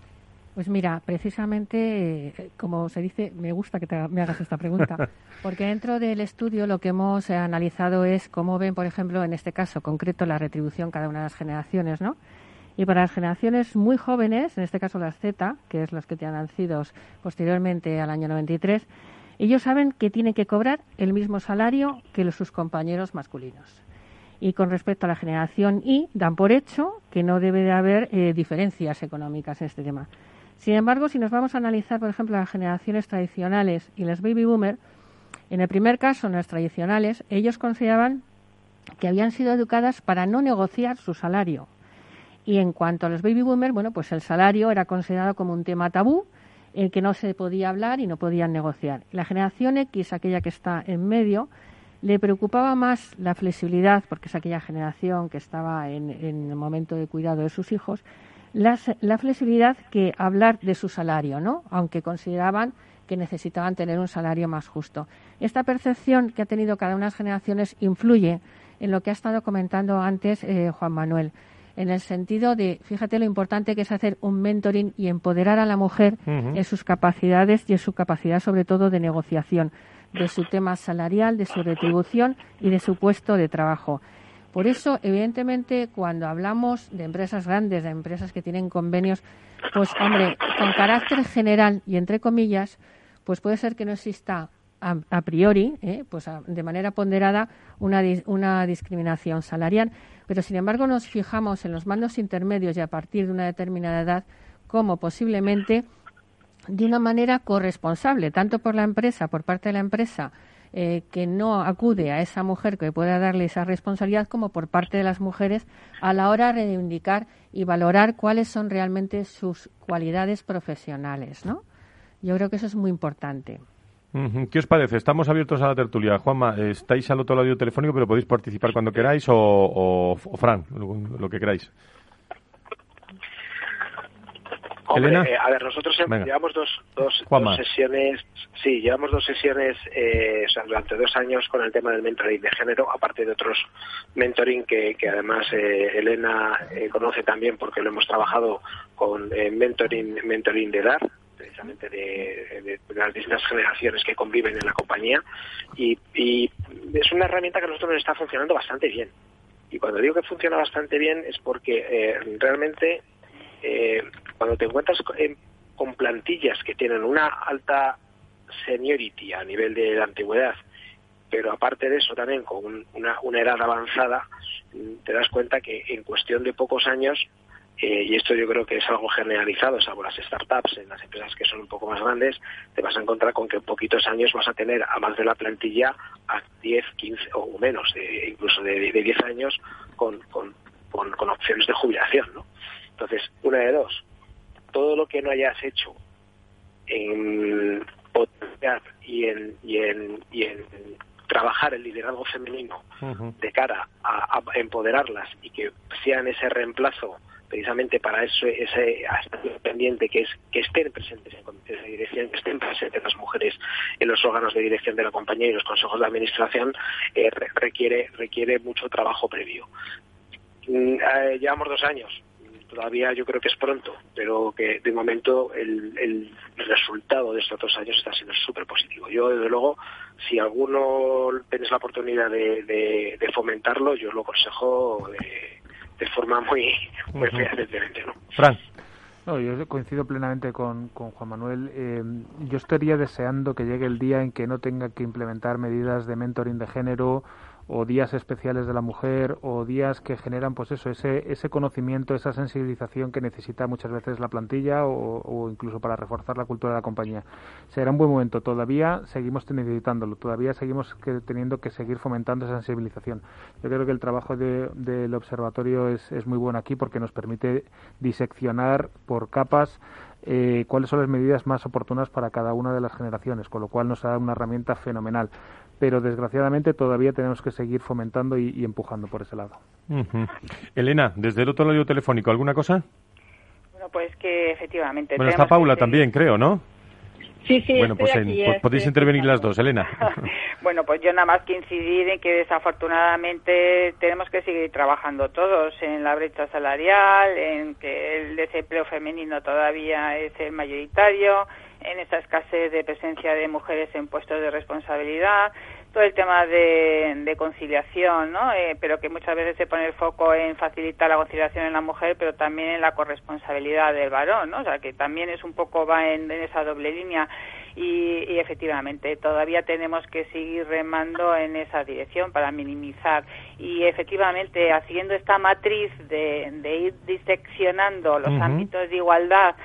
Speaker 3: Pues mira, precisamente, eh, como se dice, me gusta que me hagas esta pregunta, porque dentro del estudio lo que hemos analizado es cómo ven, por ejemplo, en este caso concreto, la retribución cada una de las generaciones, ¿no? Y para las generaciones muy jóvenes, en este caso las Z, que es las que te han nacido posteriormente al año 93, ellos saben que tienen que cobrar el mismo salario que los, sus compañeros masculinos. Y con respecto a la generación Y, dan por hecho que no debe de haber eh, diferencias económicas en este tema. Sin embargo, si nos vamos a analizar, por ejemplo, las generaciones tradicionales y las baby boomer, en el primer caso, en las tradicionales, ellos consideraban que habían sido educadas para no negociar su salario Y en cuanto a los baby boomers, bueno, pues el salario era considerado como un tema tabú en que no se podía hablar y no podían negociar. La generación X, aquella que está en medio, le preocupaba más la flexibilidad, porque es aquella generación que estaba en, el momento de cuidado de sus hijos, la, la, flexibilidad que hablar de su salario, ¿no? Aunque consideraban que necesitaban tener un salario más justo. Esta percepción que ha tenido cada una de las generaciones influye en lo que ha estado comentando antes eh, Juan Manuel, en el sentido de, fíjate lo importante que es hacer un mentoring y empoderar a la mujer en sus capacidades y en su capacidad sobre todo de negociación de su tema salarial, de su retribución y de su puesto de trabajo. Por eso, evidentemente, cuando hablamos de empresas grandes, de empresas que tienen convenios, pues, hombre, con carácter general y entre comillas, pues puede ser que no exista a, priori, ¿eh? pues de manera ponderada, una, una discriminación salarial. Pero, sin embargo, nos fijamos en los mandos intermedios y a partir de una determinada edad, como posiblemente de una manera corresponsable, tanto por la empresa, por parte de la empresa, eh, que no acude a esa mujer que pueda darle esa responsabilidad, como por parte de las mujeres a la hora de reivindicar y valorar cuáles son realmente sus cualidades profesionales, ¿no? Yo creo que eso es muy importante.
Speaker 1: ¿Qué os parece? Estamos abiertos a la tertulia. Juanma, estáis al otro lado telefónico, pero podéis participar cuando queráis o, Fran, lo que queráis.
Speaker 8: Eh, a ver, nosotros llevamos dos, dos, sesiones, sí, llevamos dos sesiones eh, durante dos años con el tema del mentoring de género, aparte de otros mentoring que, que además eh, Elena conoce también porque lo hemos trabajado con mentoring, mentoring de edad, precisamente de, las distintas generaciones que conviven en la compañía. Y, y es una herramienta que a nosotros nos está funcionando bastante bien. Y cuando digo que funciona bastante bien es porque realmente eh, cuando te encuentras con plantillas que tienen una alta seniority a nivel de la antigüedad, pero aparte de eso también con una, una, edad avanzada, te das cuenta que en cuestión de pocos años, eh, y esto yo creo que es algo generalizado, salvo las startups, en las empresas que son un poco más grandes, te vas a encontrar con que en poquitos años vas a tener a más de la plantilla a 10, 15 o menos, incluso de, de 10 años, con opciones de jubilación, ¿no? Entonces, una de dos, todo lo que no hayas hecho en potenciar y en, y en, y en trabajar el liderazgo femenino de cara a, empoderarlas y que sean ese reemplazo precisamente para eso ese aspecto pendiente que es que estén presentes en comités de dirección, que estén presentes las mujeres en los órganos de dirección de la compañía y los consejos de administración eh, requiere requiere mucho trabajo previo. Mm, eh, llevamos dos años, todavía yo creo que es pronto, pero que de momento el, resultado de estos dos años está siendo súper positivo. Yo, desde luego, si alguno tienes la oportunidad de, fomentarlo, yo lo aconsejo de, forma muy, muy ¿no?
Speaker 1: Fran.
Speaker 7: No, yo coincido plenamente con, con Juan Manuel. Eh, yo estaría deseando que llegue el día en que no tenga que implementar medidas de mentoring de género o días especiales de la mujer o días que generan pues eso ese ese conocimiento esa sensibilización que necesita muchas veces la plantilla o, incluso para reforzar la cultura de la compañía. Será un buen momento. Todavía seguimos necesitándolo. Todavía seguimos teniendo que seguir fomentando esa sensibilización. Yo creo que el trabajo del observatorio es, es muy bueno aquí porque nos permite diseccionar por capas eh, cuáles son las medidas más oportunas para cada una de las generaciones, con lo cual nos da una herramienta fenomenal pero desgraciadamente todavía tenemos que seguir fomentando y, empujando por ese lado.
Speaker 1: Elena, desde el otro lado telefónico, ¿alguna cosa?
Speaker 5: Bueno, pues que efectivamente.
Speaker 1: Bueno, está Paula también, creo, ¿no?
Speaker 5: Sí, sí,
Speaker 1: bueno, pues, pues podéis intervenir las dos, Elena.
Speaker 5: bueno, pues yo nada más que incidir en que desafortunadamente tenemos que seguir trabajando todos en la brecha salarial, en que el desempleo femenino todavía es el mayoritario, en esa escasez de presencia de mujeres en puestos de responsabilidad, todo el tema de, conciliación, ¿no? Eh, pero que muchas veces se pone el foco en facilitar la conciliación en la mujer, pero también en la corresponsabilidad del varón, ¿no? O sea, que también es un poco va en, esa doble línea. Y, efectivamente todavía tenemos que seguir remando en esa dirección para minimizar y efectivamente haciendo esta matriz de, ir diseccionando los ámbitos de igualdad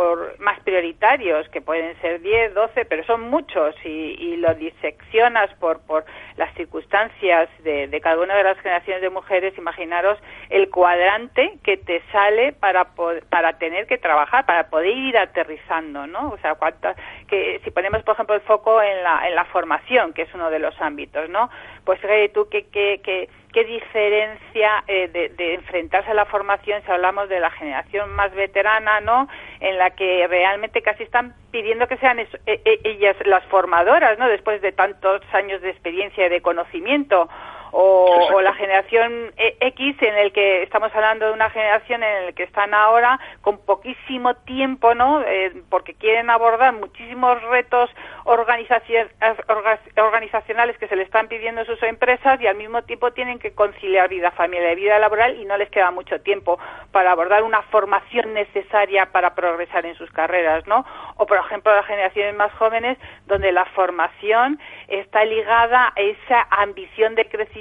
Speaker 5: por más prioritarios, que pueden ser 10, 12, pero son muchos, y, y lo diseccionas por, por las circunstancias de, de, cada una de las generaciones de mujeres, imaginaros el cuadrante que te sale para, para tener que trabajar, para poder ir aterrizando, ¿no? O sea, cuántas, que si ponemos, por ejemplo, el foco en la, en la formación, que es uno de los ámbitos, ¿no? Pues fíjate tú que, que, que qué diferencia eh, de, enfrentarse a la formación si hablamos de la generación más veterana, ¿no? En la que realmente casi están pidiendo que sean e, e, ellas las formadoras, ¿no? Después de tantos años de experiencia y de conocimiento o, la generación e, X en el que estamos hablando de una generación en el que están ahora con poquísimo tiempo, ¿no? Eh, porque quieren abordar muchísimos retos organizacionales que se le están pidiendo a sus empresas y al mismo tiempo tienen que conciliar vida familiar y vida laboral y no les queda mucho tiempo para abordar una formación necesaria para progresar en sus carreras, ¿no? O por ejemplo las generaciones más jóvenes donde la formación está ligada a esa ambición de crecimiento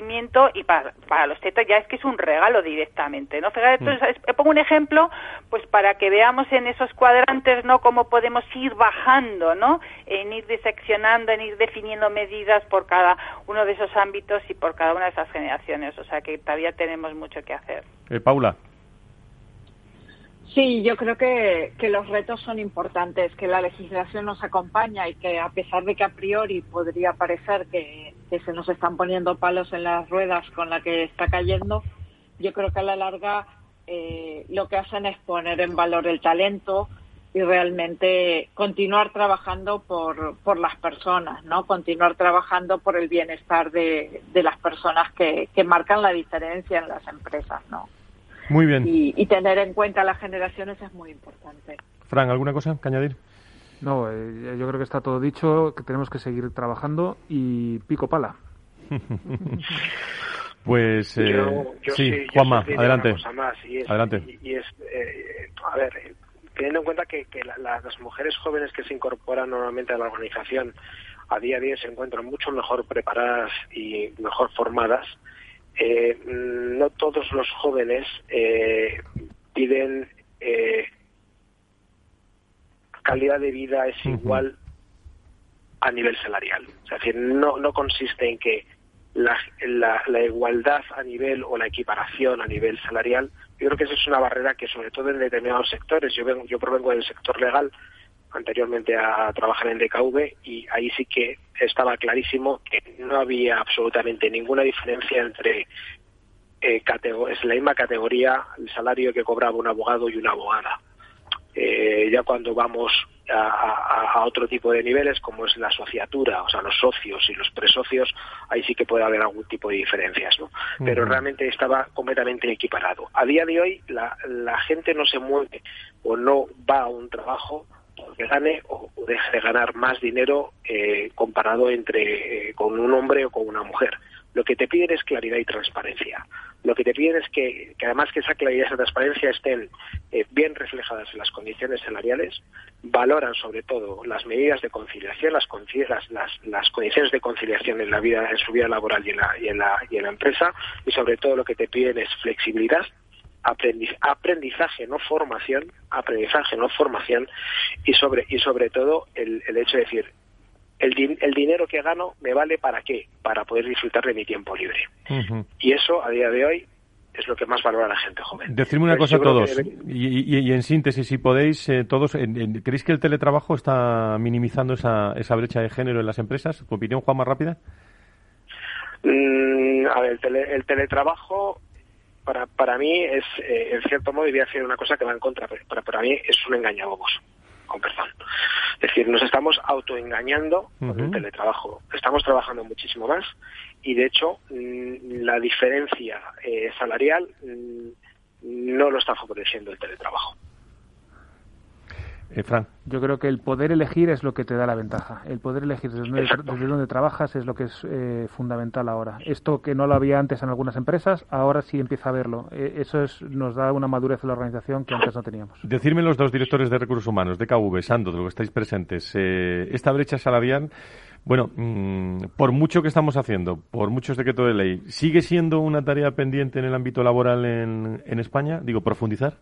Speaker 5: y para, para los tetas ya es que es un regalo directamente, ¿no? Fíjate, mm. pongo un ejemplo pues para que veamos en esos cuadrantes, ¿no? Cómo podemos ir bajando, ¿no? En ir diseccionando, en ir definiendo medidas por cada uno de esos ámbitos y por cada una de esas generaciones. O sea que todavía tenemos mucho que hacer.
Speaker 1: Eh, Paula.
Speaker 6: Sí, yo creo que, que, los retos son importantes, que la legislación nos acompaña y que a pesar de que a priori podría parecer que, que se nos están poniendo palos en las ruedas con la que está cayendo, yo creo que a la larga eh, lo que hacen es poner en valor el talento, y realmente continuar trabajando por, por las personas, ¿no? Continuar trabajando por el bienestar de, de las personas que, que marcan la diferencia en las empresas, ¿no?
Speaker 1: Muy bien.
Speaker 6: Y, tener en cuenta las generaciones es muy importante.
Speaker 1: Fran, ¿alguna cosa que añadir?
Speaker 7: No, eh, yo creo que está todo dicho, que tenemos que seguir trabajando y pico pala.
Speaker 1: pues eh, sí, Juanma, adelante. adelante.
Speaker 8: Y, es, eh, a ver, teniendo en cuenta que, las mujeres jóvenes que se incorporan normalmente a la organización a día a día se encuentran mucho mejor preparadas y mejor formadas, eh, no todos los jóvenes eh, piden eh, calidad de vida es igual a nivel salarial. Es decir, no, no consiste en que la, la, igualdad a nivel o la equiparación a nivel salarial yo creo que esa es una barrera que sobre todo en determinados sectores, yo, vengo, yo provengo del sector legal, anteriormente a trabajar en DKV y ahí sí que estaba clarísimo que no había absolutamente ninguna diferencia entre eh, es la misma categoría el salario que cobraba un abogado y una abogada. Eh, ya cuando vamos a, otro tipo de niveles, como es la asociatura, o sea, los socios y los presocios, ahí sí que puede haber algún tipo de diferencias, ¿no? Pero realmente estaba completamente equiparado. A día de hoy, la, gente no se mueve o no va a un trabajo porque gane o deje de ganar más dinero eh, comparado entre eh, con un hombre o con una mujer. Lo que te piden es claridad y transparencia. Lo que te piden es que, además que esa claridad y esa transparencia estén eh, bien reflejadas en las condiciones salariales, valoran sobre todo las medidas de conciliación, las, las, las, condiciones de conciliación en la vida, en su vida laboral y en la, y en la, y en la empresa, y sobre todo lo que te piden es flexibilidad, aprendizaje no formación, aprendizaje no formación y sobre y sobre todo el hecho de decir el, el, dinero que gano me vale para qué? Para poder disfrutar de mi tiempo libre. Y eso, a día de hoy, es lo que más valora la gente joven.
Speaker 1: Decirme una cosa a todos, y, en síntesis, si podéis, eh, todos, ¿creéis que el teletrabajo está minimizando esa, esa brecha de género en las empresas? ¿Tu opinión, Juan, más rápida?
Speaker 8: Mm, a ver, el, teletrabajo para, para mí es, eh, en cierto modo, y voy a decir una cosa que va en contra, pero para, para mí es un engañabobos con perdón. Es decir, nos estamos autoengañando con el teletrabajo. Estamos trabajando muchísimo más y, de hecho, mm, la diferencia eh, salarial mm, no lo está favoreciendo el teletrabajo.
Speaker 1: Eh,
Speaker 7: Yo creo que el poder elegir es lo que te da la ventaja. El poder elegir desde donde, trabajas es lo que es eh, fundamental ahora. Esto que no lo había antes en algunas empresas, ahora sí empieza a verlo. Eh, eso es, nos da una madurez en la organización que antes no teníamos.
Speaker 1: Decirme los dos directores de recursos humanos, de KV, Sando, de lo que estáis presentes, esta brecha salarial, bueno, mm, por mucho que estamos haciendo, por muchos decretos de ley, ¿sigue siendo una tarea pendiente en el ámbito laboral en, en España? Digo, profundizar.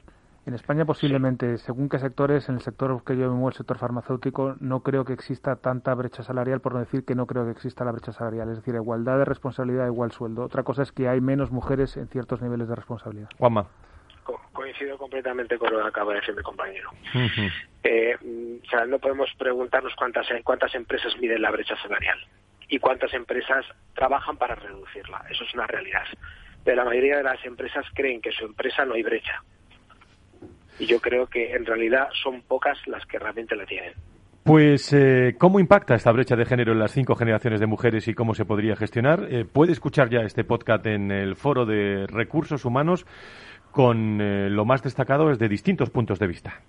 Speaker 7: En España posiblemente, según qué sectores, en el sector que yo me muevo, el sector farmacéutico, no creo que exista tanta brecha salarial, por no decir que no creo que exista la brecha salarial. Es decir, igualdad de responsabilidad, igual sueldo. Otra cosa es que hay menos mujeres en ciertos niveles de responsabilidad.
Speaker 1: Juanma.
Speaker 8: coincido completamente con lo que acaba de decir mi compañero. Eh, o sea, no podemos preguntarnos cuántas, cuántas empresas miden la brecha salarial y cuántas empresas trabajan para reducirla. Eso es una realidad. Pero la mayoría de las empresas creen que su empresa no hay brecha y yo creo que en realidad son pocas las que realmente la tienen.
Speaker 1: Pues, eh, ¿cómo impacta esta brecha de género en las cinco generaciones de mujeres y cómo se podría gestionar? Eh, puede escuchar ya este podcast en el foro de recursos humanos con eh, lo más destacado desde distintos puntos de vista.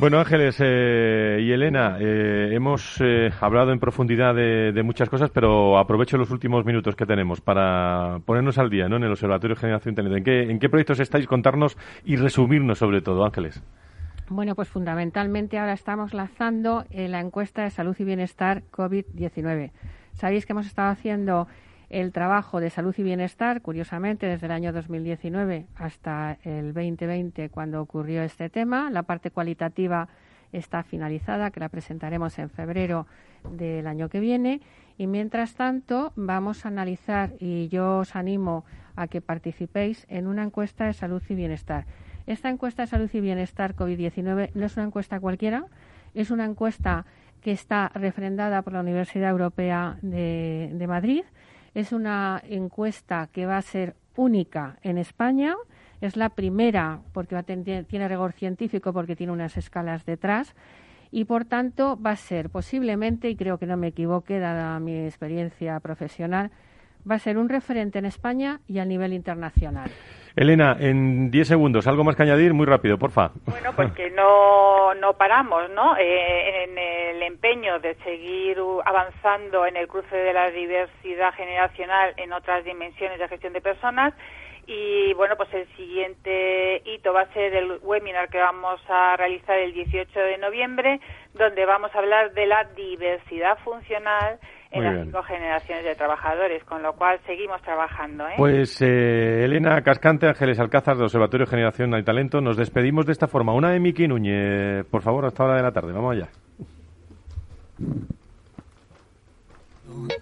Speaker 1: Bueno, Ángeles eh, y Elena, eh, hemos eh, hablado en profundidad de, muchas cosas, pero aprovecho los últimos minutos que tenemos para ponernos al día ¿no? en el Observatorio Generación Internet. ¿En qué, ¿En qué proyectos estáis? Contarnos y resumirnos sobre todo, Ángeles.
Speaker 3: Bueno, pues fundamentalmente ahora estamos lanzando la encuesta de salud y bienestar COVID-19. Sabéis que hemos estado haciendo el trabajo de salud y bienestar, curiosamente, desde el año 2019 hasta el 2020, cuando ocurrió este tema. La parte cualitativa está finalizada, que la presentaremos en febrero del año que viene. Y mientras tanto, vamos a analizar, y yo os animo a que participéis en una encuesta de salud y bienestar. Esta encuesta de salud y bienestar COVID-19 no es una encuesta cualquiera, es una encuesta que está refrendada por la Universidad Europea de, Madrid es una encuesta que va a ser única en España. Es la primera porque tiene rigor científico porque tiene unas escalas detrás y por tanto va a ser posiblemente, y creo que no me equivoque dada mi experiencia profesional, va a ser un referente en España y a nivel internacional.
Speaker 1: Elena, en 10 segundos, algo más que añadir, muy rápido, porfa.
Speaker 5: Bueno, pues que no, no paramos, ¿no? Eh, en el empeño de seguir avanzando en el cruce de la diversidad generacional en otras dimensiones de gestión de personas. Y bueno, pues el siguiente hito va a ser el webinar que vamos a realizar el 18 de noviembre, donde vamos a hablar de la diversidad funcional en las cinco generaciones de trabajadores, con lo cual seguimos trabajando. ¿eh?
Speaker 1: Pues eh, Elena Cascante, Ángeles Alcázar, del Observatorio Generación y Talento, nos despedimos de esta forma. Una de Miki Núñez, por favor, hasta hora de la tarde. Vamos allá.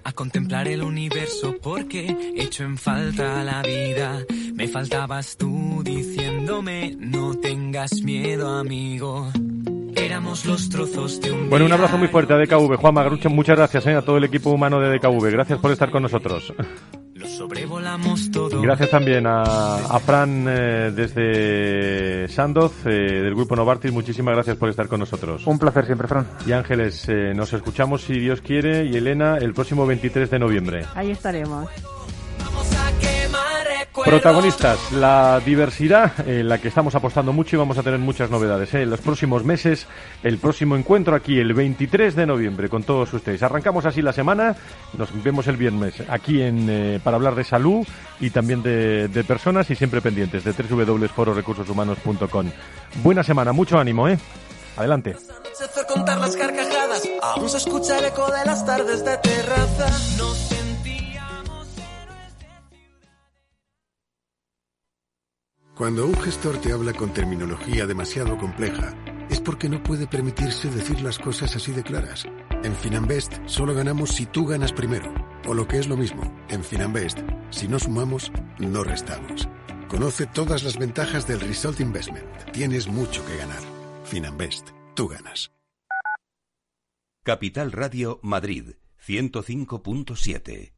Speaker 9: A contemplar el universo porque hecho en falta la vida. Me faltabas tú diciéndome no tengas miedo, amigo. Éramos los trozos de un
Speaker 1: Bueno, un abrazo muy fuerte a DKV. Juan Magrucha, muchas gracias eh, a todo el equipo humano de DKV. Gracias por estar con nosotros.
Speaker 9: sobrevolamos todo.
Speaker 1: Gracias también a, Fran eh, desde Sandoz, eh, del grupo Novartis. Muchísimas gracias por estar con nosotros.
Speaker 7: Un placer siempre, Fran.
Speaker 1: Y Ángeles, nos escuchamos si Dios quiere. Y Elena, el próximo 23 de noviembre.
Speaker 3: Ahí estaremos.
Speaker 1: Protagonistas, la diversidad en la que estamos apostando mucho y vamos a tener muchas novedades ¿eh? en los próximos meses. El próximo encuentro aquí el 23 de noviembre con todos ustedes. Arrancamos así la semana, nos vemos el viernes aquí en, eh, para hablar de salud y también de, de personas y siempre pendientes de www.fororecursoshumanos.com. Buena semana, mucho ánimo, ¿eh? Adelante. contar las carcajadas, aún se escucha el eco de las tardes de terraza.
Speaker 10: Cuando un gestor te habla con terminología demasiado compleja, es porque no puede permitirse decir las cosas así de claras. En Finanbest solo ganamos si tú ganas primero. O lo que es lo mismo, en Finanbest, si no sumamos, no restamos. Conoce todas las ventajas del Result Investment. Tienes mucho que ganar. Finanbest, tú ganas.
Speaker 2: Capital Radio Madrid, 105.7.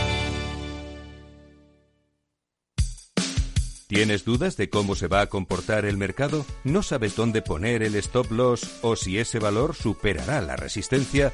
Speaker 2: ¿Tienes dudas de cómo se va a comportar el mercado? ¿No sabes dónde poner el stop loss o si ese valor superará la resistencia?